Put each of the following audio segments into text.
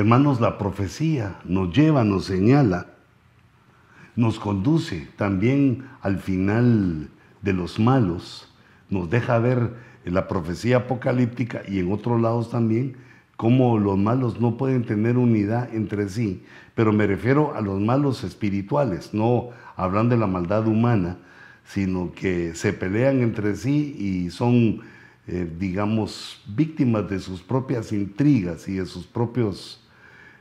Hermanos, la profecía nos lleva, nos señala, nos conduce también al final de los malos, nos deja ver en la profecía apocalíptica y en otros lados también cómo los malos no pueden tener unidad entre sí, pero me refiero a los malos espirituales, no hablando de la maldad humana, sino que se pelean entre sí y son, eh, digamos, víctimas de sus propias intrigas y de sus, propios,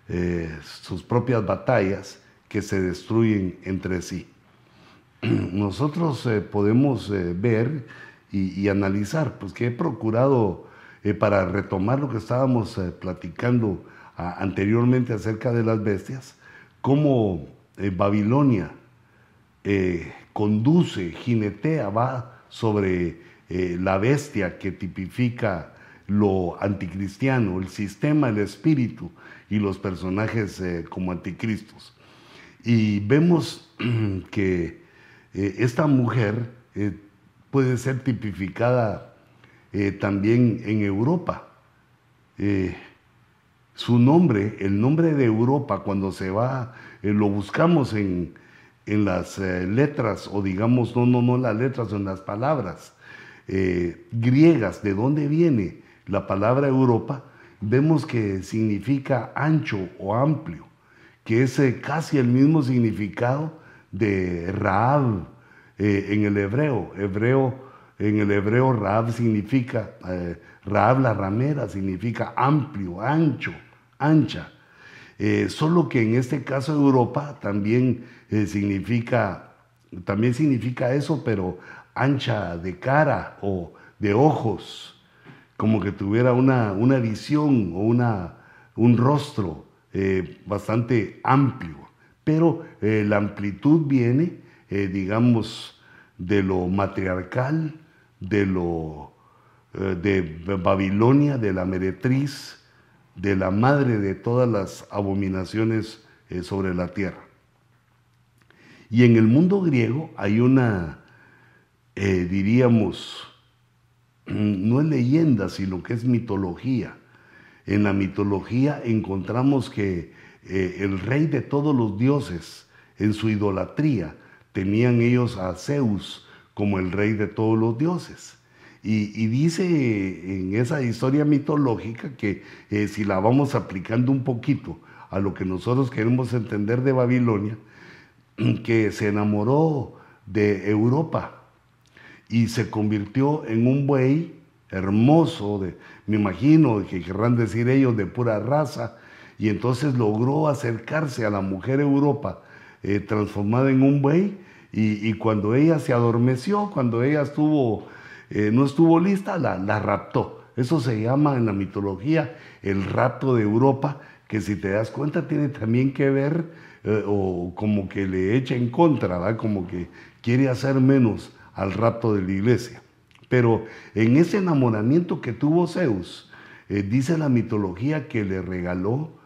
eh, sus propias batallas que se destruyen entre sí. Nosotros eh, podemos ver y, analizar, pues que he procurado eh, para retomar lo que estábamos eh, platicando anteriormente acerca de las bestias, cómo eh, Babilonia conduce, jinetea, va sobre la bestia que tipifica lo anticristiano, el sistema, el espíritu y los personajes como anticristos. Y vemos que esta mujer puede ser tipificada eh, también en Europa. Eh, su nombre, el nombre de Europa, cuando se va, eh, lo buscamos en, en las letras, o digamos, no, no, no las letras, en las palabras griegas, de dónde viene la palabra Europa, vemos que significa ancho o amplio, que es casi el mismo significado de Raab en el hebreo. Hebreo en el hebreo Raab significa, eh, Raab la ramera significa amplio, ancho, ancha. Eh, solo que en este caso Europa también eh, significa, también significa eso, pero ancha de cara o de ojos, como que tuviera una, una visión o una, un rostro bastante amplio. Pero la amplitud viene, digamos, de lo matriarcal, de, lo, eh, de Babilonia, de la meretriz, de la madre de todas las abominaciones eh, sobre la tierra. Y en el mundo griego hay una, eh, diríamos, no es leyenda, sino que es mitología. En la mitología encontramos que el rey de todos los dioses, en su idolatría, tenían ellos a Zeus, como el rey de todos los dioses. Y, dice en esa historia mitológica que eh, si la vamos aplicando un poquito a lo que nosotros queremos entender de Babilonia, que se enamoró de Europa y se convirtió en un buey hermoso, de, me imagino que querrán decir ellos de pura raza, y entonces logró acercarse a la mujer Europa eh, transformada en un buey y, cuando ella se adormeció, cuando ella estuvo, eh, no estuvo lista, la, la, raptó. Eso se llama en la mitología el rapto de Europa, que si te das cuenta tiene también que ver eh, o como que le echa en contra, ¿verdad? como que quiere hacer menos al rapto de la iglesia. Pero en ese enamoramiento que tuvo Zeus, eh, dice la mitología que le regaló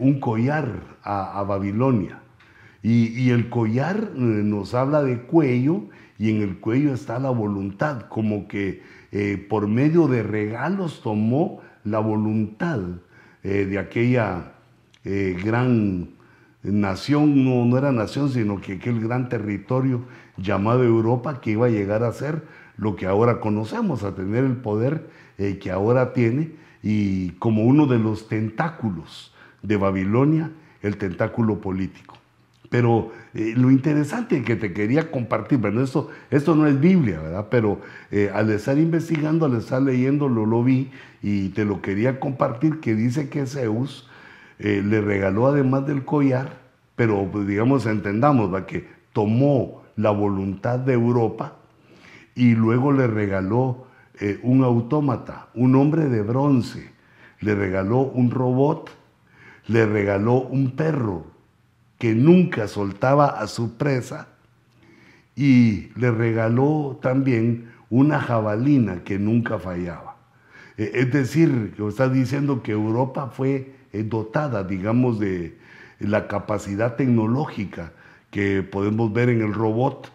un collar a Babilonia. Y, el collar eh, nos habla de cuello y en el cuello está la voluntad, como que eh, por medio de regalos tomó la voluntad eh, de aquella gran nación, no era nación, sino que aquel gran territorio llamado Europa que iba a llegar a ser lo que ahora conocemos, a tener el poder que ahora tiene y como uno de los tentáculos de Babilonia, el tentáculo político. Pero eh, lo interesante que te quería compartir, bueno, esto, esto no es Biblia, ¿verdad? Pero eh, al estar investigando, al estar leyendo, lo, lo vi y te lo quería compartir, que dice que Zeus eh, le regaló además del collar, pero pues, digamos, entendamos, ¿verdad? que tomó la voluntad de Europa y luego le regaló un autómata, un hombre de bronce, le regaló un robot, le regaló un perro, que nunca soltaba a su presa y le regaló también una jabalina que nunca fallaba. E, es decir, está diciendo que Europa fue eh, dotada, digamos, de la capacidad tecnológica que podemos ver en el robot,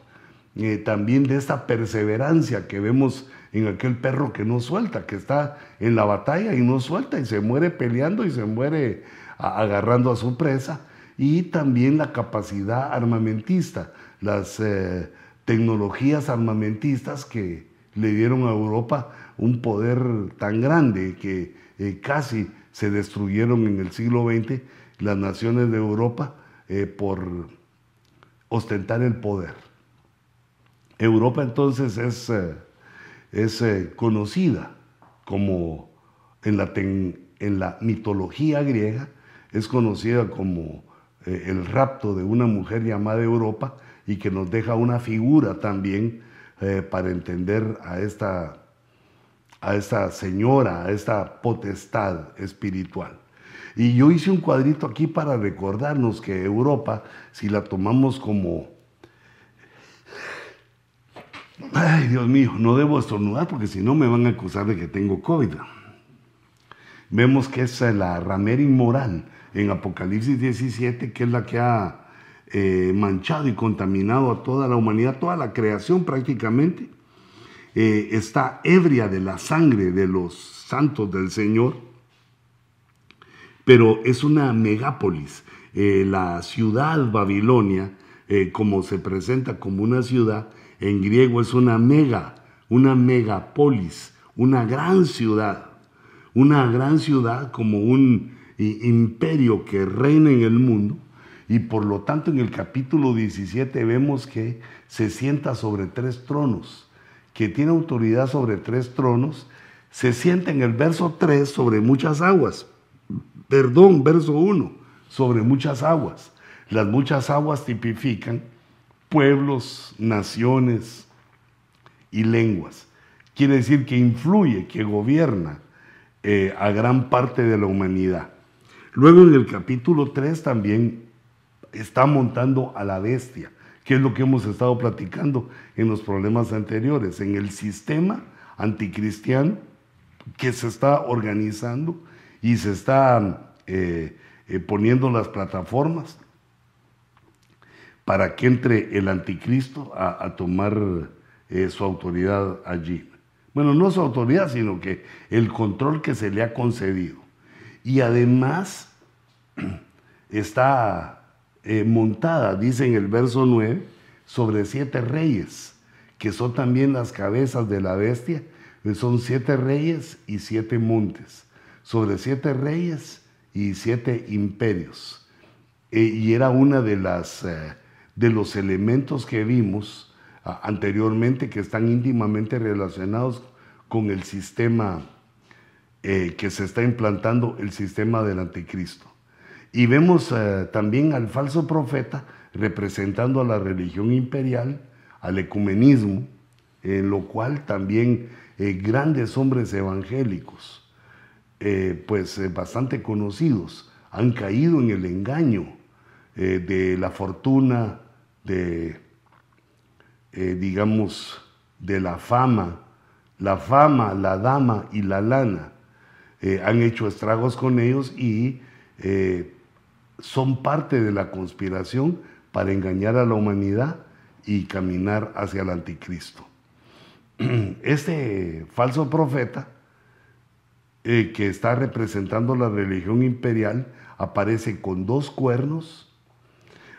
eh, también de esta perseverancia que vemos en aquel perro que no suelta, que está en la batalla y no suelta y se muere peleando y se muere agarrando a su presa, y también la capacidad armamentista, las eh, tecnologías armamentistas que le dieron a Europa un poder tan grande que eh, casi se destruyeron en el siglo XX las naciones de Europa eh, por ostentar el poder. Europa entonces es, es conocida como en la, en la mitología griega, es conocida como eh, el rapto de una mujer llamada Europa y que nos deja una figura también eh, para entender a esta, a esta señora, a esta potestad espiritual. Y yo hice un cuadrito aquí para recordarnos que Europa, si la tomamos como... Ay, Dios mío, no debo estornudar porque si no me van a acusar de que tengo COVID. Vemos que es la ramera inmoral en Apocalipsis 17, que es la que ha eh, manchado y contaminado a toda la humanidad, toda la creación prácticamente, eh, está ebria de la sangre de los santos del Señor, pero es una megápolis. Eh, la ciudad Babilonia, como se presenta como una ciudad, en griego es una mega, una megapolis, una gran ciudad, una gran ciudad como un imperio que reina en el mundo y por lo tanto en el capítulo 17 vemos que se sienta sobre tres tronos, que tiene autoridad sobre tres tronos, se sienta en el verso 3 sobre muchas aguas, perdón, verso 1, sobre muchas aguas. Las muchas aguas tipifican pueblos, naciones y lenguas. Quiere decir que influye, que gobierna eh, a gran parte de la humanidad. Luego en el capítulo 3 también está montando a la bestia, que es lo que hemos estado platicando en los problemas anteriores, en el sistema anticristiano que se está organizando y se está eh, eh, poniendo las plataformas para que entre el anticristo a, tomar eh, su autoridad allí. Bueno, no su autoridad, sino que el control que se le ha concedido y además está montada, dice en el verso 9, sobre siete reyes, que son también las cabezas de la bestia. Son siete reyes y siete montes, sobre siete reyes y siete imperios. E, y era una de las eh, de los elementos que vimos anteriormente que están íntimamente relacionados con el sistema eh, que se está implantando el sistema del anticristo. Y vemos eh, también al falso profeta representando a la religión imperial, al ecumenismo, en lo cual también grandes hombres evangélicos, pues bastante conocidos, han caído en el engaño de la fortuna, de, digamos, de la fama, la fama, la dama y la lana eh, han hecho estragos con ellos y eh, son parte de la conspiración para engañar a la humanidad y caminar hacia el anticristo. Este falso profeta eh, que está representando la religión imperial aparece con dos cuernos,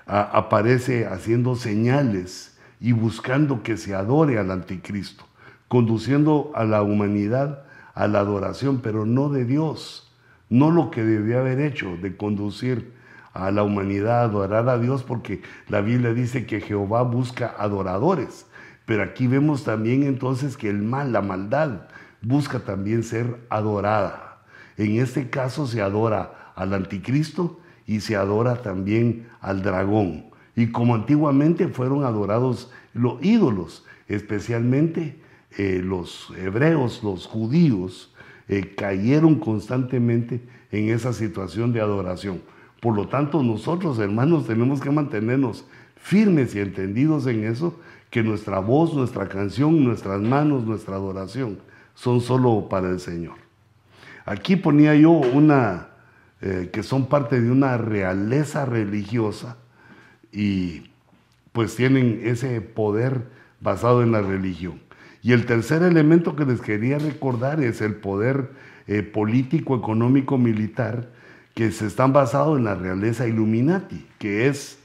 aparece haciendo señales y buscando que se adore al anticristo, conduciendo a la humanidad a la adoración, pero no de Dios, no lo que debía haber hecho, de conducir a la humanidad a adorar a Dios, porque la Biblia dice que Jehová busca adoradores, pero aquí vemos también entonces que el mal, la maldad, busca también ser adorada. En este caso se adora al anticristo y se adora también al dragón. Y como antiguamente fueron adorados los ídolos, especialmente eh, los hebreos, los judíos, eh, cayeron constantemente en esa situación de adoración. Por lo tanto, nosotros, hermanos, tenemos que mantenernos firmes y entendidos en eso, que nuestra voz, nuestra canción, nuestras manos, nuestra adoración son solo para el Señor. Aquí ponía yo una, eh, que son parte de una realeza religiosa y pues tienen ese poder basado en la religión. Y el tercer elemento que les quería recordar es el poder eh, político, económico, militar que se están basados en la realeza Illuminati, que es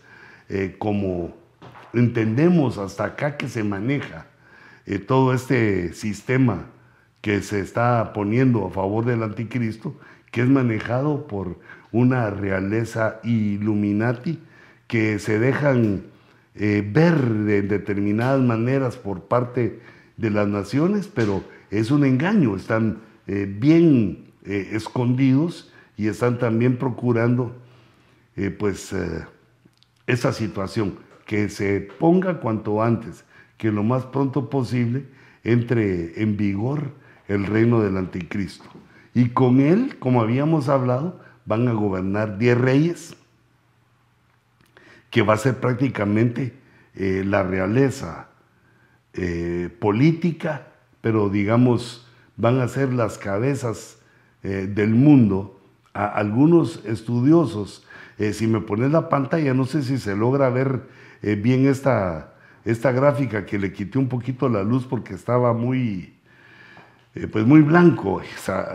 eh, como entendemos hasta acá que se maneja todo este sistema que se está poniendo a favor del anticristo, que es manejado por una realeza Illuminati que se dejan eh, ver de determinadas maneras por parte de las naciones, pero es un engaño, están bien escondidos y están también procurando eh, pues eh, esa situación, que se ponga cuanto antes, que lo más pronto posible entre en vigor el reino del anticristo. Y con él, como habíamos hablado, van a gobernar diez reyes, que va a ser prácticamente eh, la realeza política, pero digamos, van a ser las cabezas del mundo algunos estudiosos, eh, si me pones la pantalla, no sé si se logra ver eh, bien esta, esta gráfica que le quité un poquito la luz porque estaba muy, eh, pues muy blanco,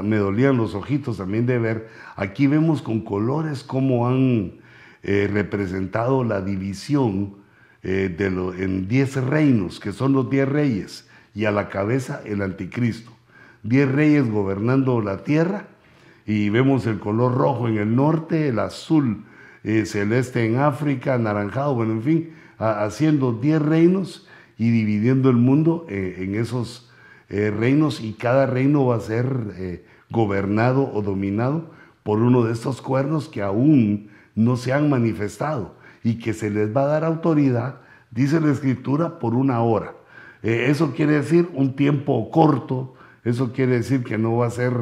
me dolían los ojitos también de ver. Aquí vemos con colores cómo han representado la división de lo, en diez reinos, que son los diez reyes, y a la cabeza el anticristo. Diez reyes gobernando la tierra y vemos el color rojo en el norte, el azul eh, celeste en África, anaranjado, bueno, en fin, haciendo 10 reinos y dividiendo el mundo eh, en esos eh, reinos y cada reino va a ser gobernado o dominado por uno de estos cuernos que aún no se han manifestado y que se les va a dar autoridad, dice la escritura, por una hora. eso quiere decir un tiempo corto, eso quiere decir que no va a ser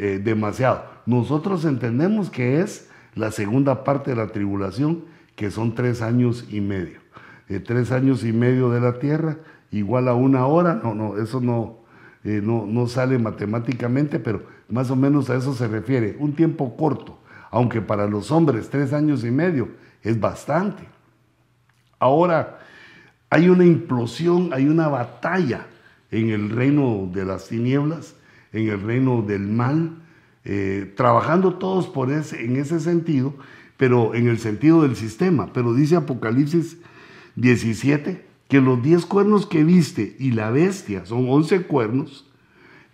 eh, demasiado. Nosotros entendemos que es la segunda parte de la tribulación, que son tres años y medio. Eh, tres años y medio de la tierra, igual a una hora, no, no, eso no, eh, no, no sale matemáticamente, pero más o menos a eso se refiere. Un tiempo corto, aunque para los hombres tres años y medio es bastante. Ahora, hay una implosión, hay una batalla en el reino de las tinieblas en el reino del mal, eh, trabajando todos por ese, en ese sentido, pero en el sentido del sistema. Pero dice Apocalipsis 17 que los diez cuernos que viste y la bestia son once cuernos,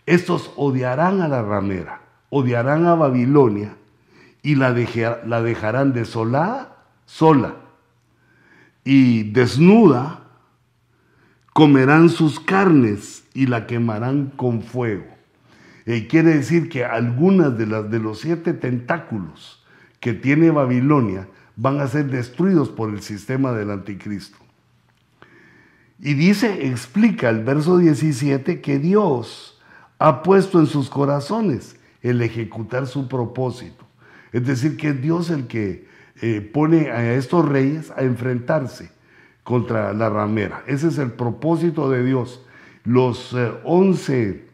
estos odiarán a la ramera, odiarán a Babilonia y la, dejarán desolada, sola y desnuda, comerán sus carnes y la quemarán con fuego. Eh, quiere decir que algunas de, las, de los siete tentáculos que tiene Babilonia van a ser destruidos por el sistema del anticristo. Y dice, explica el verso 17 que Dios ha puesto en sus corazones el ejecutar su propósito. Es decir, que es Dios el que eh, pone a estos reyes a enfrentarse contra la ramera. Ese es el propósito de Dios. Los eh, once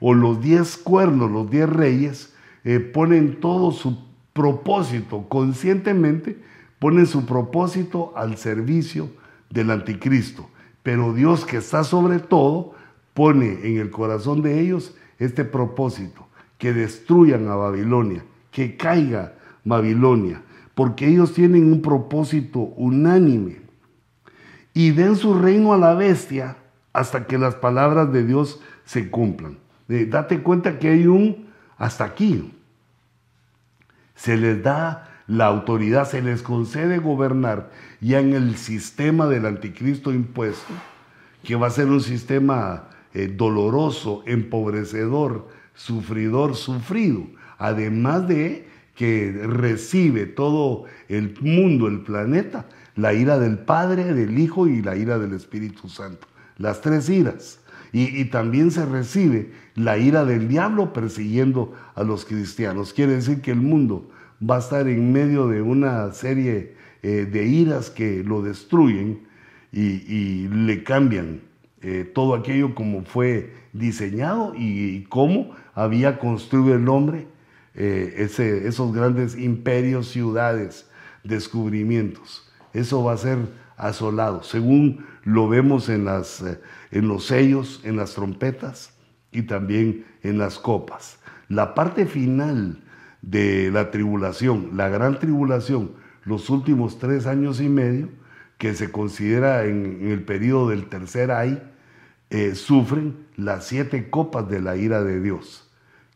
o los diez cuernos, los diez reyes, eh, ponen todo su propósito, conscientemente ponen su propósito al servicio del anticristo. Pero Dios que está sobre todo pone en el corazón de ellos este propósito, que destruyan a Babilonia, que caiga Babilonia, porque ellos tienen un propósito unánime y den su reino a la bestia hasta que las palabras de Dios se cumplan date cuenta que hay un hasta aquí. Se les da la autoridad, se les concede gobernar ya en el sistema del anticristo impuesto, que va a ser un sistema eh, doloroso, empobrecedor, sufridor, sufrido, además de que recibe todo el mundo, el planeta, la ira del Padre, del Hijo y la ira del Espíritu Santo. Las tres iras. Y, también se recibe la ira del diablo persiguiendo a los cristianos. Quiere decir que el mundo va a estar en medio de una serie eh, de iras que lo destruyen y, le cambian eh, todo aquello como fue diseñado y, cómo había construido el hombre eh, esos grandes imperios, ciudades, descubrimientos. Eso va a ser asolado, según lo vemos en, las, en los sellos, en las trompetas y también en las copas. La parte final de la tribulación, la gran tribulación, los últimos tres años y medio, que se considera en, el periodo del tercer ay, eh, sufren las siete copas de la ira de Dios,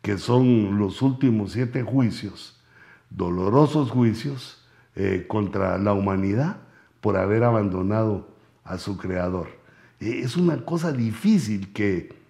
que son los últimos siete juicios, dolorosos juicios eh, contra la humanidad por haber abandonado a su creador. Eh, es una cosa difícil que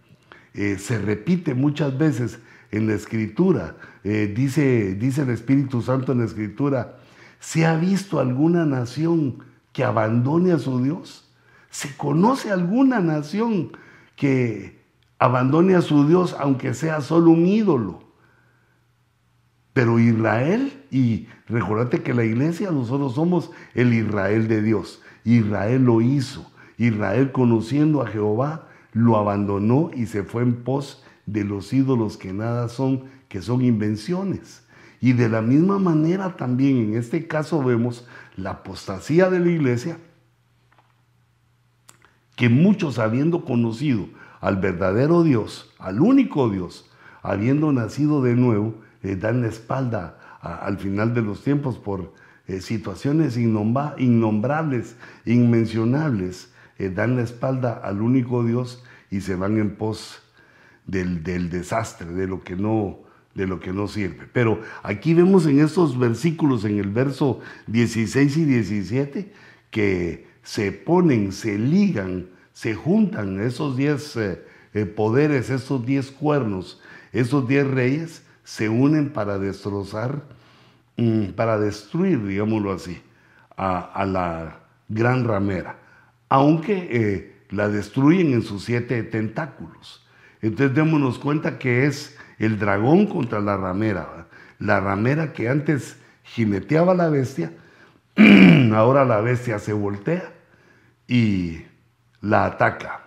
se repite muchas veces en la escritura. dice, dice el Espíritu Santo en la escritura, ¿se ha visto alguna nación que abandone a su Dios? ¿Se conoce alguna nación que abandone a su Dios aunque sea solo un ídolo? Pero Israel, y recordate que la iglesia nosotros somos el Israel de Dios. Israel lo hizo. Israel conociendo a Jehová lo abandonó y se fue en pos de los ídolos que nada son, que son invenciones. Y de la misma manera también en este caso vemos la apostasía de la iglesia, que muchos habiendo conocido al verdadero Dios, al único Dios, habiendo nacido de nuevo, le dan la espalda al final de los tiempos por eh, situaciones innombrables, inmencionables, eh, dan la espalda al único Dios y se van en pos del, desastre, de lo que no, de lo que no sirve. Pero aquí vemos en estos versículos, en el verso 16 y 17, que se ponen, se ligan, se juntan esos diez eh, eh, poderes, esos diez cuernos, esos diez reyes, se unen para destrozar, mm, para destruir, digámoslo así, a, la gran ramera, aunque eh, la destruyen en sus siete tentáculos. Entonces démonos cuenta que es el dragón contra la ramera. La ramera que antes jineteaba a la bestia, ahora la bestia se voltea y la ataca.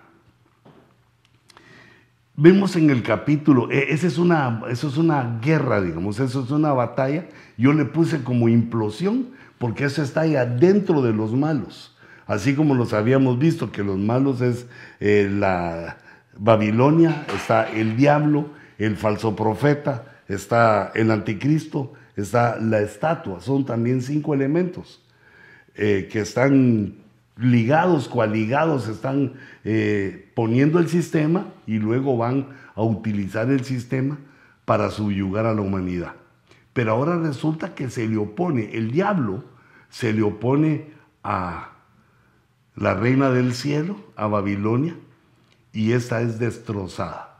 Vemos en el capítulo, e, esa es una, eso es una guerra, digamos, eso es una batalla. Yo le puse como implosión porque eso está ahí adentro de los malos. Así como los habíamos visto, que los malos es eh, la Babilonia, está el diablo, el falso profeta, está el anticristo, está la estatua. Son también cinco elementos eh, que están ligados, coaligados, están eh, poniendo el sistema y luego van a utilizar el sistema para subyugar a la humanidad. Pero ahora resulta que se le opone, el diablo se le opone a la reina del cielo, a Babilonia, y esta es destrozada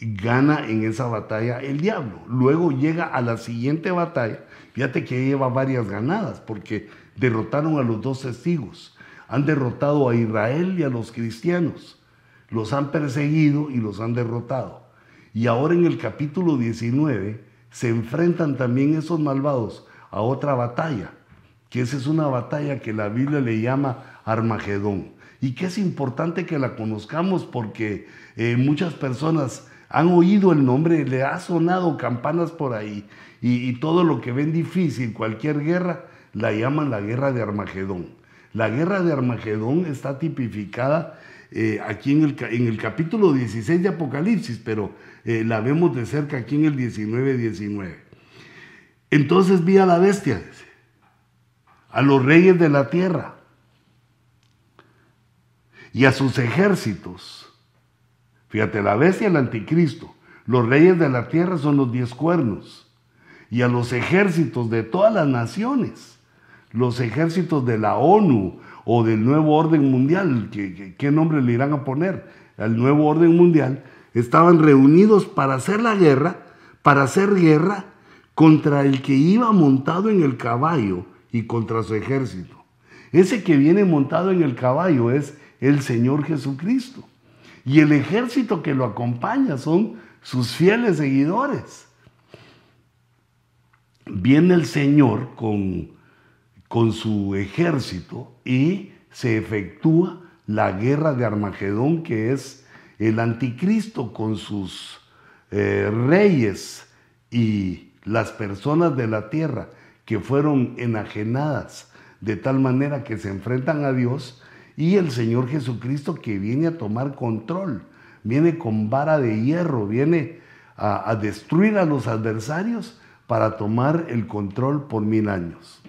gana en esa batalla el diablo. Luego llega a la siguiente batalla. Fíjate que lleva varias ganadas porque derrotaron a los dos testigos. Han derrotado a Israel y a los cristianos. Los han perseguido y los han derrotado. Y ahora en el capítulo 19 se enfrentan también esos malvados a otra batalla, que esa es una batalla que la Biblia le llama Armagedón. Y que es importante que la conozcamos porque eh, muchas personas han oído el nombre, le ha sonado campanas por ahí y, todo lo que ven difícil, cualquier guerra, la llaman la guerra de Armagedón. La guerra de Armagedón está tipificada eh, aquí en el, capítulo 16 de Apocalipsis, pero eh, la vemos de cerca aquí en el 19-19. Entonces vi a la bestia, a los reyes de la tierra y a sus ejércitos Fíjate, la bestia el anticristo. Los reyes de la tierra son los diez cuernos. Y a los ejércitos de todas las naciones, los ejércitos de la ONU o del nuevo orden mundial, ¿qué, nombre le irán a poner? Al nuevo orden mundial, estaban reunidos para hacer la guerra, para hacer guerra contra el que iba montado en el caballo y contra su ejército. Ese que viene montado en el caballo es el Señor Jesucristo. Y el ejército que lo acompaña son sus fieles seguidores. Viene el Señor con, con su ejército y se efectúa la guerra de Armagedón, que es el anticristo con sus eh, reyes y las personas de la tierra que fueron enajenadas de tal manera que se enfrentan a Dios y el Señor Jesucristo que viene a tomar control, viene con vara de hierro, viene a, destruir a los adversarios para tomar el control por mil años.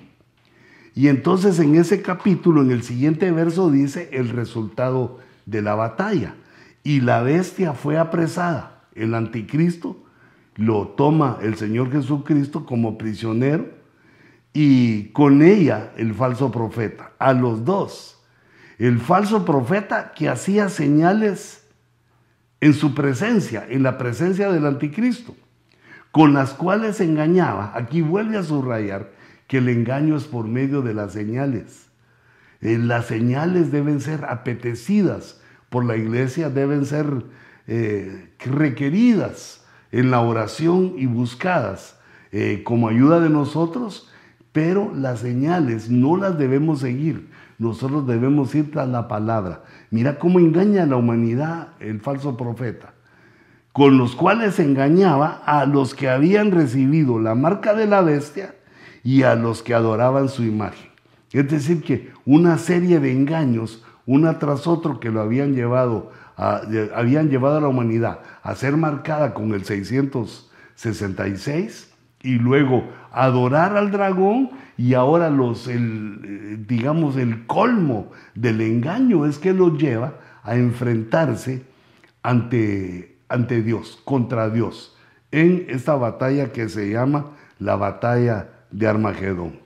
Y entonces en ese capítulo, en el siguiente verso, dice el resultado de la batalla. Y la bestia fue apresada. El anticristo lo toma el Señor Jesucristo como prisionero y con ella el falso profeta. A los dos. El falso profeta que hacía señales en su presencia, en la presencia del anticristo, con las cuales engañaba. Aquí vuelve a subrayar que el engaño es por medio de las señales. Eh, las señales deben ser apetecidas por la iglesia, deben ser eh, requeridas en la oración y buscadas eh, como ayuda de nosotros, pero las señales no las debemos seguir. Nosotros debemos ir tras la palabra. Mira cómo engaña a la humanidad el falso profeta, con los cuales engañaba a los que habían recibido la marca de la bestia y a los que adoraban su imagen. Es decir, que una serie de engaños, una tras otro, que lo habían llevado a, habían llevado a la humanidad a ser marcada con el 666 y luego adorar al dragón y ahora los, el, eh, digamos, el colmo del engaño es que los lleva a enfrentarse ante, ante Dios, contra Dios, en esta batalla que se llama la batalla de Armagedón.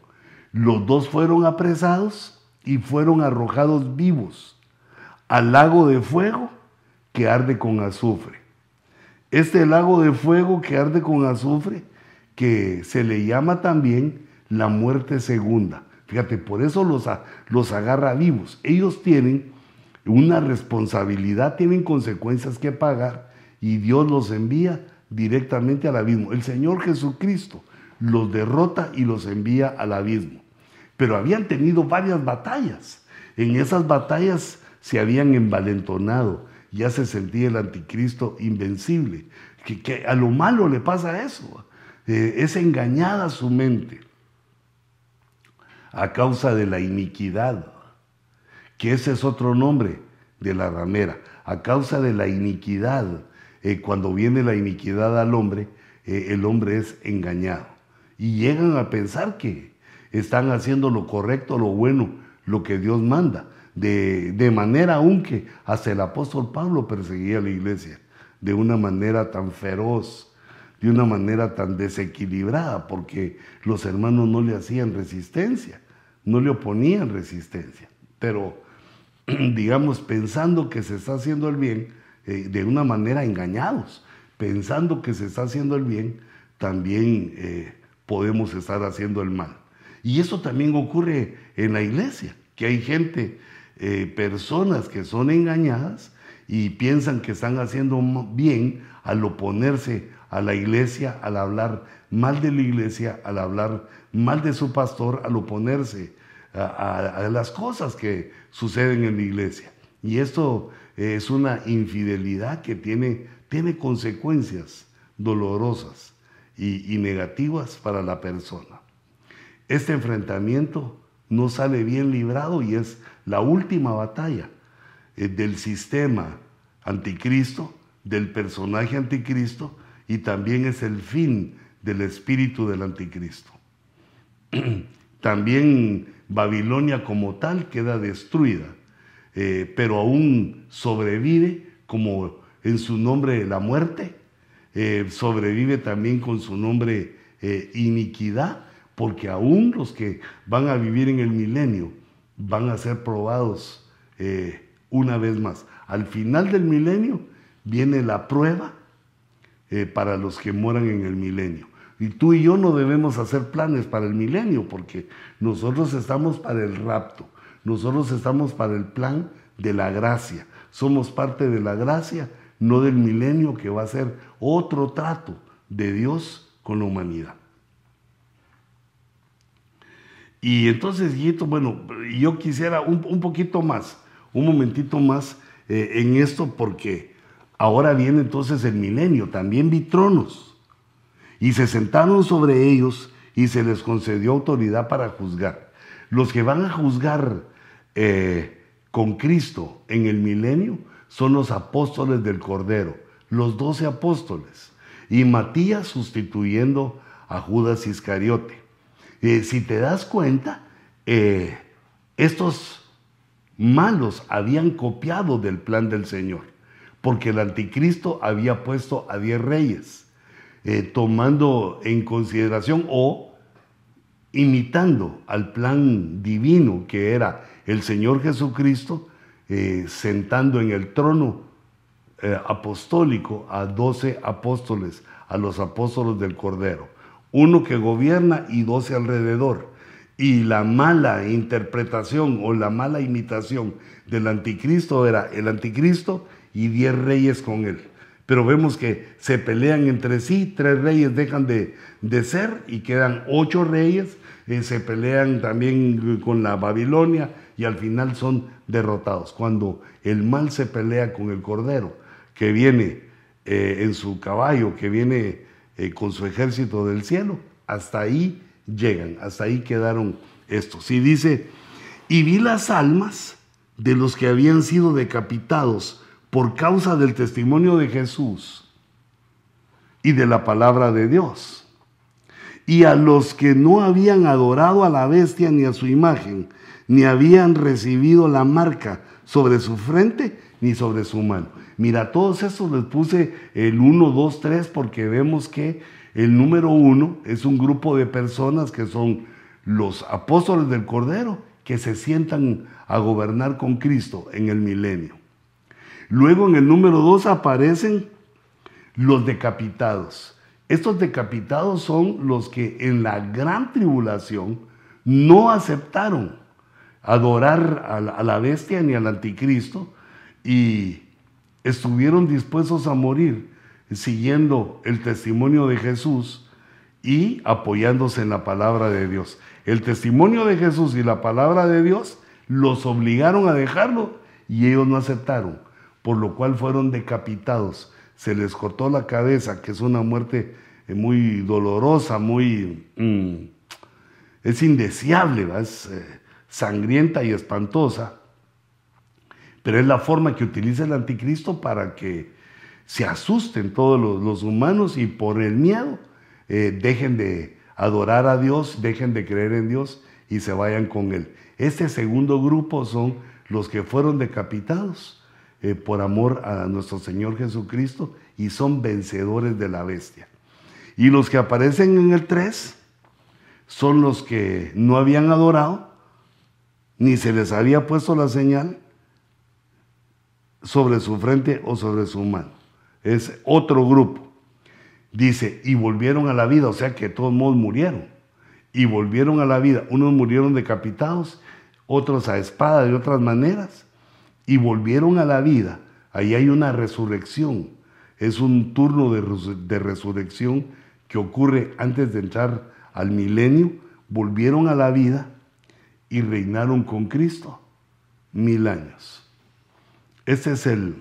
Los dos fueron apresados y fueron arrojados vivos al lago de fuego que arde con azufre. Este lago de fuego que arde con azufre, que se le llama también la muerte segunda. Fíjate, por eso los, los agarra vivos. Ellos tienen una responsabilidad, tienen consecuencias que pagar y Dios los envía directamente al abismo. El Señor Jesucristo los derrota y los envía al abismo. Pero habían tenido varias batallas. En esas batallas se habían envalentonado. Ya se sentía el anticristo invencible. Que, a lo malo le pasa eso. Eh, es engañada su mente a causa de la iniquidad, que ese es otro nombre de la ramera. A causa de la iniquidad, eh, cuando viene la iniquidad al hombre, eh, el hombre es engañado y llegan a pensar que están haciendo lo correcto, lo bueno, lo que Dios manda. De, de manera aunque hasta el apóstol Pablo perseguía la iglesia de una manera tan feroz, de una manera tan desequilibrada, porque los hermanos no le hacían resistencia, no le oponían resistencia. Pero, digamos, pensando que se está haciendo el bien, eh, de una manera engañados, pensando que se está haciendo el bien, también eh, podemos estar haciendo el mal. Y eso también ocurre en la iglesia, que hay gente, eh, personas que son engañadas y piensan que están haciendo bien al oponerse a la iglesia, al hablar mal de la iglesia, al hablar mal de su pastor, al oponerse a, las cosas que suceden en la iglesia. Y esto es una infidelidad que tiene, tiene consecuencias dolorosas y, negativas para la persona. Este enfrentamiento no sale bien librado y es la última batalla eh, del sistema anticristo, del personaje anticristo y también es el fin del espíritu del anticristo. también Babilonia como tal queda destruida, eh, pero aún sobrevive como en su nombre la muerte eh, sobrevive también con su nombre eh, iniquidad, porque aún los que van a vivir en el milenio van a ser probados una vez más. Al final del milenio viene la prueba para los que moran en el milenio. Y tú y yo no debemos hacer planes para el milenio, porque nosotros estamos para el rapto, nosotros estamos para el plan de la gracia, somos parte de la gracia no del milenio que va a ser otro trato de Dios con la humanidad. Y entonces, Guito, bueno, yo quisiera un, poquito más, un momentito más eh, en esto, porque ahora viene entonces el milenio, también vi tronos, y se sentaron sobre ellos y se les concedió autoridad para juzgar. Los que van a juzgar eh, con Cristo en el milenio son los apóstoles del Cordero, los doce apóstoles. Y Matías sustituyendo a Judas Iscariote. Eh, si te das cuenta, eh, estos malos habían copiado del plan del Señor, porque el anticristo había puesto a diez reyes, eh, tomando en consideración o imitando al plan divino que era el Señor Jesucristo, sentando en el trono apostólico a doce apóstoles, a los apóstoles del Cordero uno que gobierna y doce alrededor. Y la mala interpretación o la mala imitación del anticristo era el anticristo y diez reyes con él. Pero vemos que se pelean entre sí, tres reyes dejan de, ser y quedan ocho reyes, eh, se pelean también con la Babilonia y al final son derrotados. Cuando el mal se pelea con el cordero, que viene eh, en su caballo, que viene eh, con su ejército del cielo. Hasta ahí llegan, hasta ahí quedaron estos. Y dice, y vi las almas de los que habían sido decapitados por causa del testimonio de Jesús y de la palabra de Dios. Y a los que no habían adorado a la bestia ni a su imagen, ni habían recibido la marca sobre su frente ni sobre su mano. Mira, todos estos les puse el 1, 2, 3 porque vemos que el número 1 es un grupo de personas que son los apóstoles del Cordero que se sientan a gobernar con Cristo en el milenio. Luego en el número 2 aparecen los decapitados. Estos decapitados son los que en la gran tribulación no aceptaron adorar a la bestia ni al anticristo y estuvieron dispuestos a morir siguiendo el testimonio de Jesús y apoyándose en la palabra de Dios. El testimonio de Jesús y la palabra de Dios los obligaron a dejarlo y ellos no aceptaron, por lo cual fueron decapitados. Se les cortó la cabeza, que es una muerte eh, muy dolorosa, muy... Mm, es indeseable, es eh, sangrienta y espantosa pero es la forma que utiliza el anticristo para que se asusten todos los, humanos y por el miedo eh, dejen de adorar a Dios, dejen de creer en Dios y se vayan con Él. Este segundo grupo son los que fueron decapitados eh, por amor a nuestro Señor Jesucristo y son vencedores de la bestia. Y los que aparecen en el 3 son los que no habían adorado, ni se les había puesto la señal, sobre su frente o sobre su mano. Es otro grupo. Dice, y volvieron a la vida, o sea que todos modos murieron. Y volvieron a la vida. Unos murieron decapitados, otros a espada de otras maneras. Y volvieron a la vida. Ahí hay una resurrección. Es un turno de, de resurrección que ocurre antes de entrar al milenio. Volvieron a la vida y reinaron con Cristo mil años. Este es el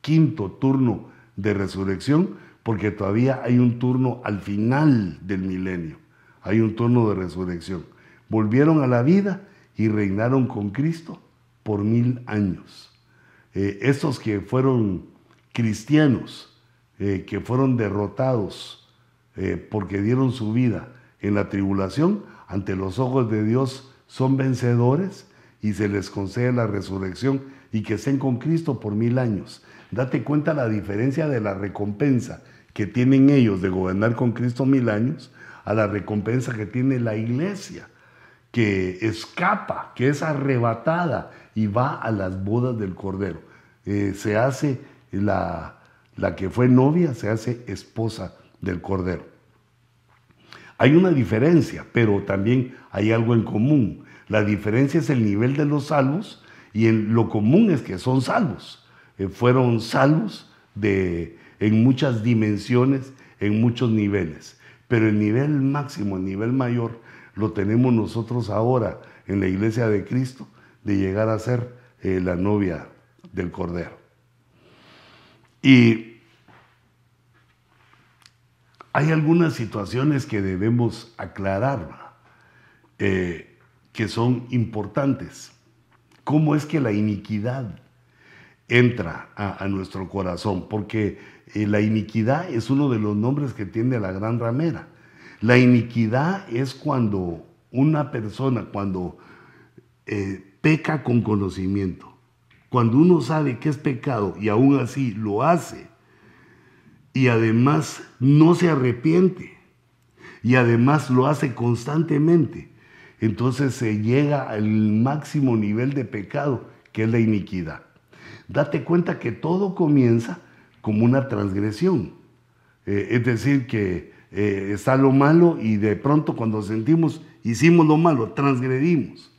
quinto turno de resurrección, porque todavía hay un turno al final del milenio. Hay un turno de resurrección. Volvieron a la vida y reinaron con Cristo por mil años. Eh, estos que fueron cristianos, eh, que fueron derrotados eh, porque dieron su vida en la tribulación, ante los ojos de Dios son vencedores y se les concede la resurrección y que estén con Cristo por mil años. Date cuenta la diferencia de la recompensa que tienen ellos de gobernar con Cristo mil años a la recompensa que tiene la iglesia, que escapa, que es arrebatada y va a las bodas del Cordero. Eh, se hace la, la que fue novia, se hace esposa del Cordero. Hay una diferencia, pero también hay algo en común. La diferencia es el nivel de los salvos y lo común es que son salvos. Eh, fueron salvos de, en muchas dimensiones, en muchos niveles. Pero el nivel máximo, el nivel mayor, lo tenemos nosotros ahora en la iglesia de Cristo, de llegar a ser eh, la novia del Cordero. Y hay algunas situaciones que debemos aclarar, eh, que son importantes cómo es que la iniquidad entra a, nuestro corazón, porque eh, la iniquidad es uno de los nombres que tiene la gran ramera. La iniquidad es cuando una persona, cuando eh, peca con conocimiento, cuando uno sabe que es pecado y aún así lo hace, y además no se arrepiente, y además lo hace constantemente, entonces se llega al máximo nivel de pecado, que es la iniquidad. Date cuenta que todo comienza como una transgresión. Eh, es decir, que eh, está lo malo y de pronto cuando sentimos hicimos lo malo, transgredimos.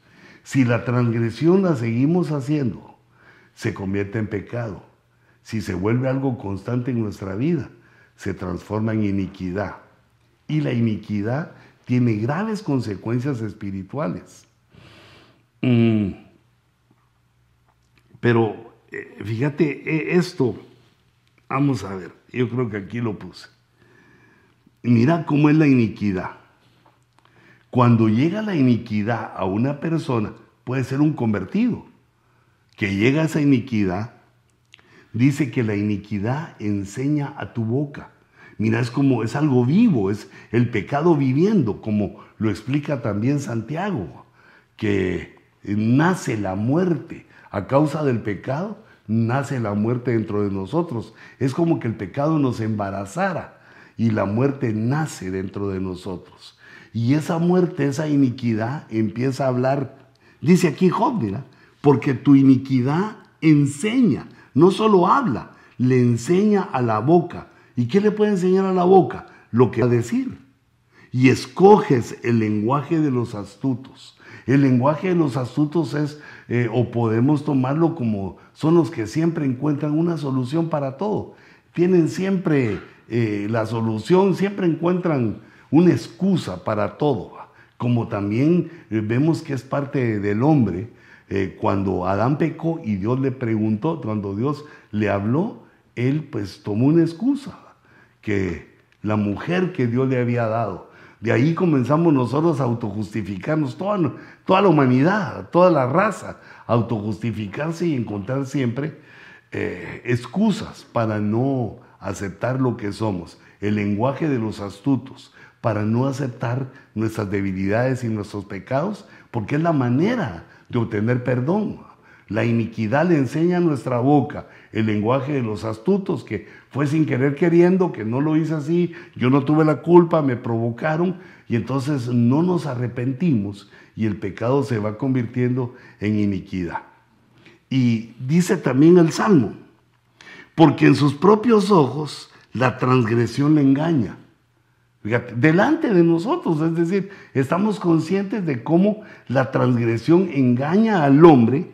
Si la transgresión la seguimos haciendo, se convierte en pecado. Si se vuelve algo constante en nuestra vida, se transforma en iniquidad. Y la iniquidad tiene graves consecuencias espirituales. Mm. Pero eh, fíjate, e, esto, vamos a ver, yo creo que aquí lo puse. Mira cómo es la iniquidad. Cuando llega la iniquidad a una persona, puede ser un convertido, que llega a esa iniquidad, dice que la iniquidad enseña a tu boca. Mira, es como, es algo vivo, es el pecado viviendo, como lo explica también Santiago, que nace la muerte a causa del pecado, nace la muerte dentro de nosotros. Es como que el pecado nos embarazara y la muerte nace dentro de nosotros. Y esa muerte, esa iniquidad empieza a hablar, dice aquí Job, mira, porque tu iniquidad enseña, no solo habla, le enseña a la boca. ¿Y qué le puede enseñar a la boca? Lo que va a decir. Y escoges el lenguaje de los astutos. El lenguaje de los astutos es, eh, o podemos tomarlo como son los que siempre encuentran una solución para todo. Tienen siempre eh, la solución, siempre encuentran una excusa para todo, como también eh, vemos que es parte del hombre. Eh, cuando Adán pecó y Dios le preguntó, cuando Dios le habló, él pues tomó una excusa, que la mujer que Dios le había dado. De ahí comenzamos nosotros a autojustificarnos, toda, toda la humanidad, toda la raza, autojustificarse y encontrar siempre excusas para no aceptar lo que somos. El lenguaje de los astutos, para no aceptar nuestras debilidades y nuestros pecados, porque es la manera de obtener perdón. La iniquidad le enseña a nuestra boca el lenguaje de los astutos, que fue sin querer queriendo, que no lo hice así, yo no tuve la culpa, me provocaron, y entonces no nos arrepentimos y el pecado se va convirtiendo en iniquidad. Y dice también el Salmo, porque en sus propios ojos la transgresión le engaña delante de nosotros, es decir, estamos conscientes de cómo la transgresión engaña al hombre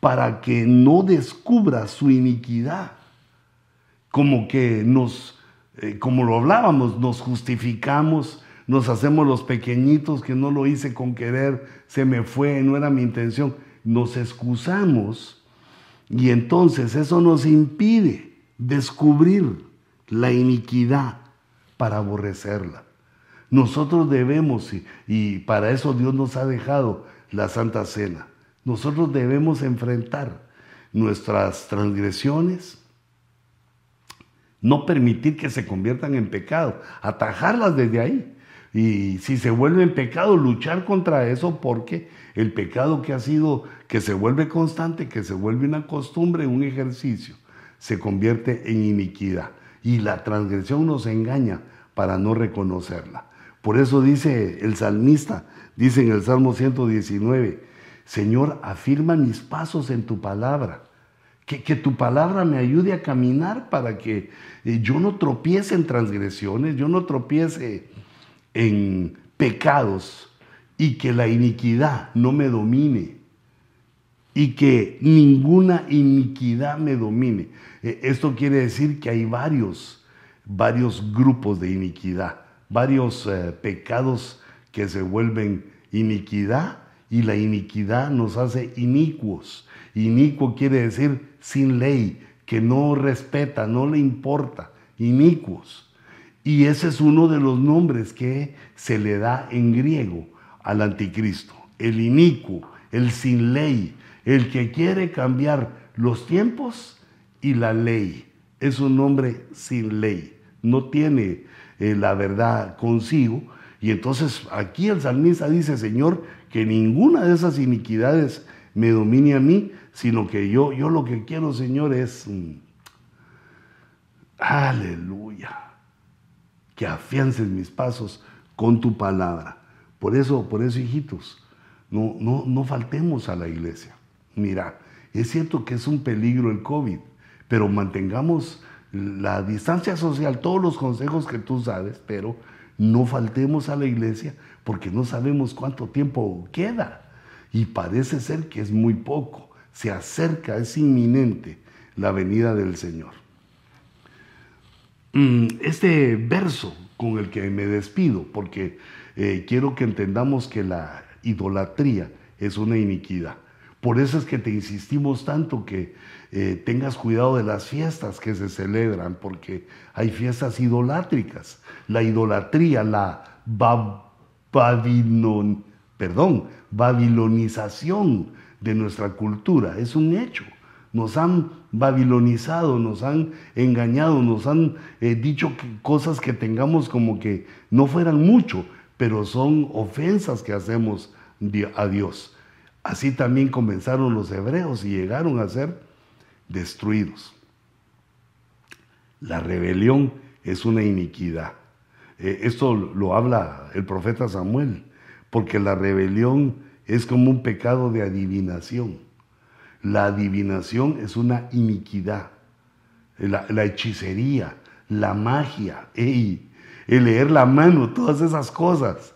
para que no descubra su iniquidad. Como que nos, eh, como lo hablábamos, nos justificamos, nos hacemos los pequeñitos que no lo hice con querer, se me fue, no era mi intención. Nos excusamos y entonces eso nos impide descubrir la iniquidad para aborrecerla. Nosotros debemos, y, para eso Dios nos ha dejado la Santa Cena, nosotros debemos enfrentar nuestras transgresiones, no permitir que se conviertan en pecado, atajarlas desde ahí. Y si se vuelve en pecado, luchar contra eso porque el pecado que ha sido, que se vuelve constante, que se vuelve una costumbre, un ejercicio, se convierte en iniquidad y la transgresión nos engaña para no reconocerla. Por eso dice el salmista, dice en el Salmo 119, Señor, afirma mis pasos en tu palabra. Que, que, tu palabra me ayude a caminar para que eh, yo no tropiece en transgresiones, yo no tropiece en pecados y que la iniquidad no me domine y que ninguna iniquidad me domine. Eh, esto quiere decir que hay varios, varios grupos de iniquidad, varios eh, pecados que se vuelven iniquidad y la iniquidad nos hace inicuos. Inicuo quiere decir sin ley, que no respeta, no le importa, inicuos. Y ese es uno de los nombres que se le da en griego al anticristo, el inicuo, el sin ley, el que quiere cambiar los tiempos y la ley. Es un hombre sin ley. No tiene eh, la verdad consigo, Y entonces aquí el salmista dice, Señor, que ninguna de esas iniquidades me domine a mí, sino que yo, yo lo que quiero, Señor, es, aleluya, que afiances mis pasos con tu palabra. Por eso, por eso, hijitos, no, no, no faltemos a la iglesia. Mira, es cierto que es un peligro el COVID, pero mantengamos la distancia social, todos los consejos que tú sabes, pero no faltemos a la iglesia porque no sabemos cuánto tiempo queda. Y parece ser que es muy poco. Se acerca, es inminente la venida del Señor. Mm, este verso con el que me despido, porque eh, quiero que entendamos que la idolatría es una iniquidad. Por eso es que te insistimos tanto que eh, tengas cuidado de las fiestas que se celebran, porque hay fiestas idolátricas. La idolatría, la perdón, babilonización de nuestra cultura es un hecho. Nos han babilonizado, nos han engañado, nos han eh, dicho cosas que tengamos como que no fueran mucho, pero son ofensas que hacemos a Dios. Así también comenzaron los hebreos y llegaron a ser destruidos. La rebelión es una iniquidad. Eh, esto lo habla el profeta Samuel, porque la rebelión es como un pecado de adivinación. La adivinación es una iniquidad. La, hechicería, la magia, el leer la mano, todas esas cosas.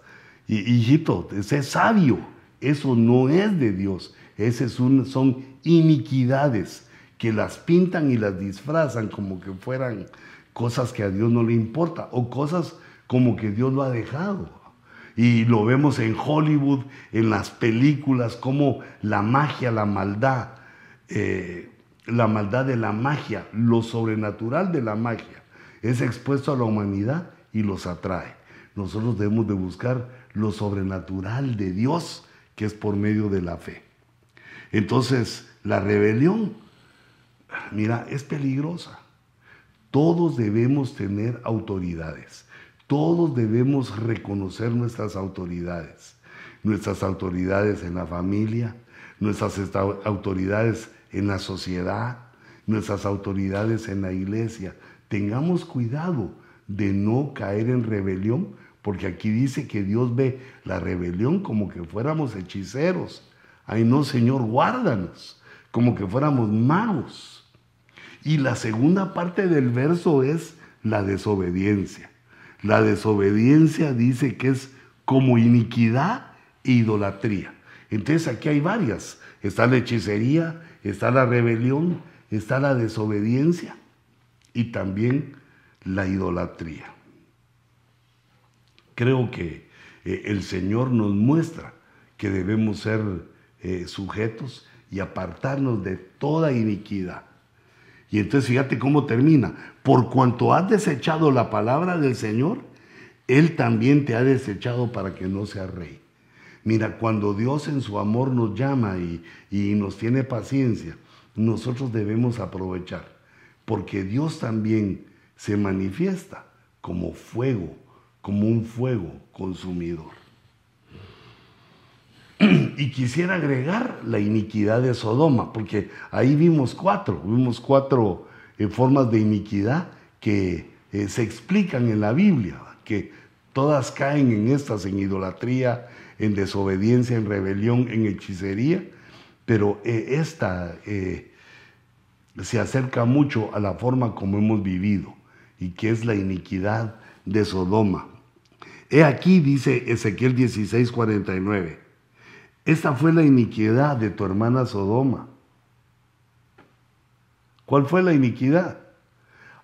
Y, hijito, ese sabio eso no es de Dios. Esas son iniquidades que las pintan y las disfrazan como que fueran cosas que a Dios no le importa o cosas como que Dios lo ha dejado. Y lo vemos en Hollywood, en las películas, como la magia, la maldad, eh, la maldad de la magia, lo sobrenatural de la magia, es expuesto a la humanidad y los atrae. Nosotros debemos de buscar lo sobrenatural de Dios que es por medio de la fe. Entonces, la rebelión, mira, es peligrosa. Todos debemos tener autoridades. Todos debemos reconocer nuestras autoridades. Nuestras autoridades en la familia, nuestras autoridades en la sociedad, nuestras autoridades en la iglesia. Tengamos cuidado de no caer en rebelión porque aquí dice que Dios ve la rebelión como que fuéramos hechiceros. Ay no, Señor, guárdanos, como que fuéramos magos. Y la segunda parte del verso es la desobediencia. La desobediencia dice que es como iniquidad e idolatría. Entonces aquí hay varias. Está la hechicería, está la rebelión, está la desobediencia y también la idolatría creo que eh, el Señor nos muestra que debemos ser eh, sujetos y apartarnos de toda iniquidad. Y entonces fíjate cómo termina. Por cuanto has desechado la palabra del Señor, Él también te ha desechado para que no seas rey. Mira, cuando Dios en su amor nos llama y, y nos tiene paciencia, nosotros debemos aprovechar, porque Dios también se manifiesta como fuego como un fuego consumidor. Y quisiera agregar la iniquidad de Sodoma, porque ahí vimos cuatro, vimos cuatro eh, formas de iniquidad que eh, se explican en la Biblia, que todas caen en estas, en idolatría, en desobediencia, en rebelión, en hechicería, pero eh, esta se acerca mucho a la forma como hemos vivido, y que es la iniquidad de Sodoma. He aquí, dice Ezequiel 16, 49. Esta fue la iniquidad de tu hermana Sodoma. ¿Cuál fue la iniquidad?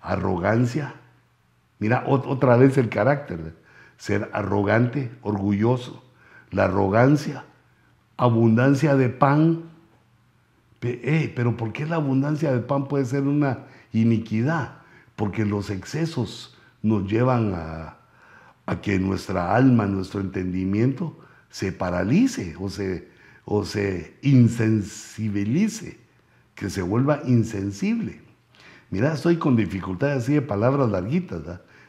Arrogancia. Mira, otra vez el carácter. Ser arrogante, orgulloso. La arrogancia, abundancia de pan. Eh, pero ¿por qué la abundancia de pan puede ser una iniquidad? Porque los excesos nos llevan a, a que nuestra alma, nuestro entendimiento se paralice o se, o se insensibilice, que se vuelva insensible. Mira, estoy con dificultades así de palabras larguitas,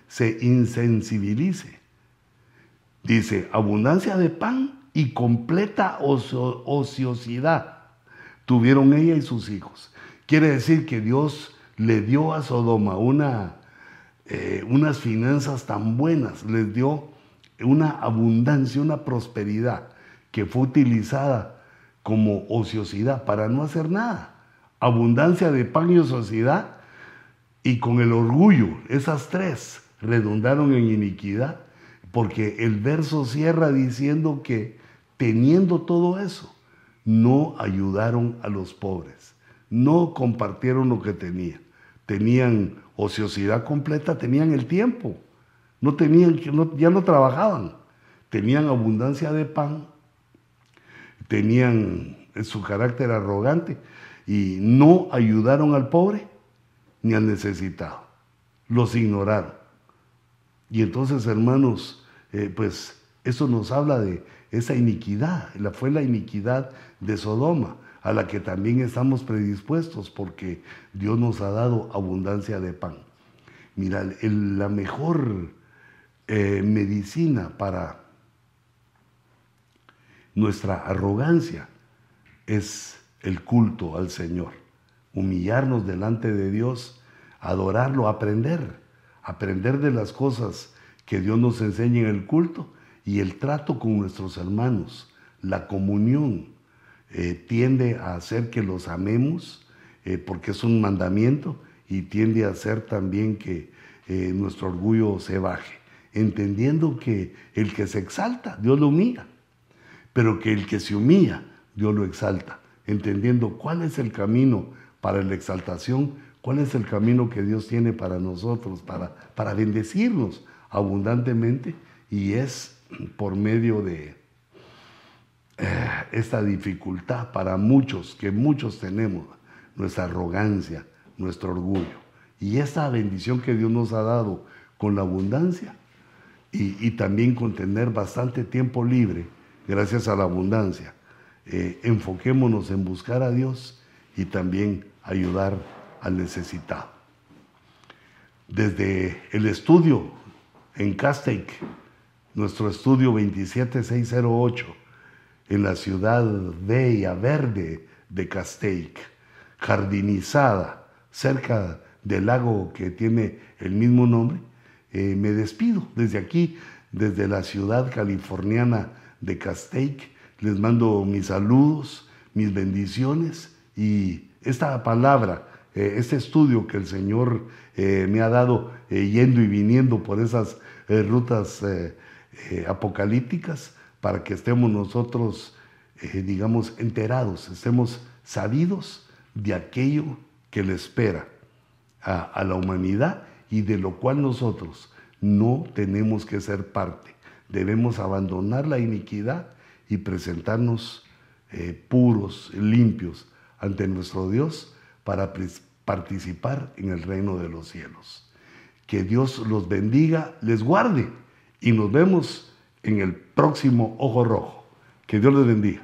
se insensibilice. Dice, abundancia de pan y completa ociosidad tuvieron ella y sus hijos. Quiere decir que Dios le dio a Sodoma una, eh, unas finanzas tan buenas, les dio una abundancia, una prosperidad que fue utilizada como ociosidad para no hacer nada. Abundancia de pan y ociosidad y con el orgullo, esas tres redundaron en iniquidad, porque el verso cierra diciendo que teniendo todo eso, no ayudaron a los pobres, no compartieron lo que tenían. Tenían ociosidad completa, tenían el tiempo, no tenían, ya no trabajaban, tenían abundancia de pan, tenían su carácter arrogante y no ayudaron al pobre ni al necesitado, los ignoraron. Y entonces, hermanos, eh, pues eso nos habla de esa iniquidad, fue la iniquidad de Sodoma, a la que también estamos predispuestos porque Dios nos ha dado abundancia de pan. Mira, la mejor eh, medicina para nuestra arrogancia es el culto al Señor, humillarnos delante de Dios, adorarlo, aprender, aprender de las cosas que Dios nos enseña en el culto y el trato con nuestros hermanos, la comunión, eh, tiende a hacer que los amemos, eh, porque es un mandamiento, y tiende a hacer también que eh, nuestro orgullo se baje, entendiendo que el que se exalta, Dios lo humilla, pero que el que se humilla, Dios lo exalta, entendiendo cuál es el camino para la exaltación, cuál es el camino que Dios tiene para nosotros, para, para bendecirnos abundantemente, y es por medio de esta dificultad para muchos, que muchos tenemos, nuestra arrogancia, nuestro orgullo. Y esta bendición que Dios nos ha dado con la abundancia y, también con tener bastante tiempo libre, gracias a la abundancia, eh, enfoquémonos en buscar a Dios y también ayudar al necesitado. Desde el estudio en Castaic, nuestro estudio 27608 en la ciudad bella, verde de Castaic, jardinizada, cerca del lago que tiene el mismo nombre, eh, me despido desde aquí, desde la ciudad californiana de Castaic. Les mando mis saludos, mis bendiciones y esta palabra, eh, este estudio que el Señor eh, me ha dado yendo y viniendo por esas rutas apocalípticas para que estemos nosotros, eh, digamos, enterados, estemos sabidos de aquello que le espera a, la humanidad y de lo cual nosotros no tenemos que ser parte. Debemos abandonar la iniquidad y presentarnos eh, puros, limpios ante nuestro Dios para participar en el reino de los cielos. Que Dios los bendiga, les guarde y nos vemos en el próximo Ojo Rojo. Que Dios les bendiga.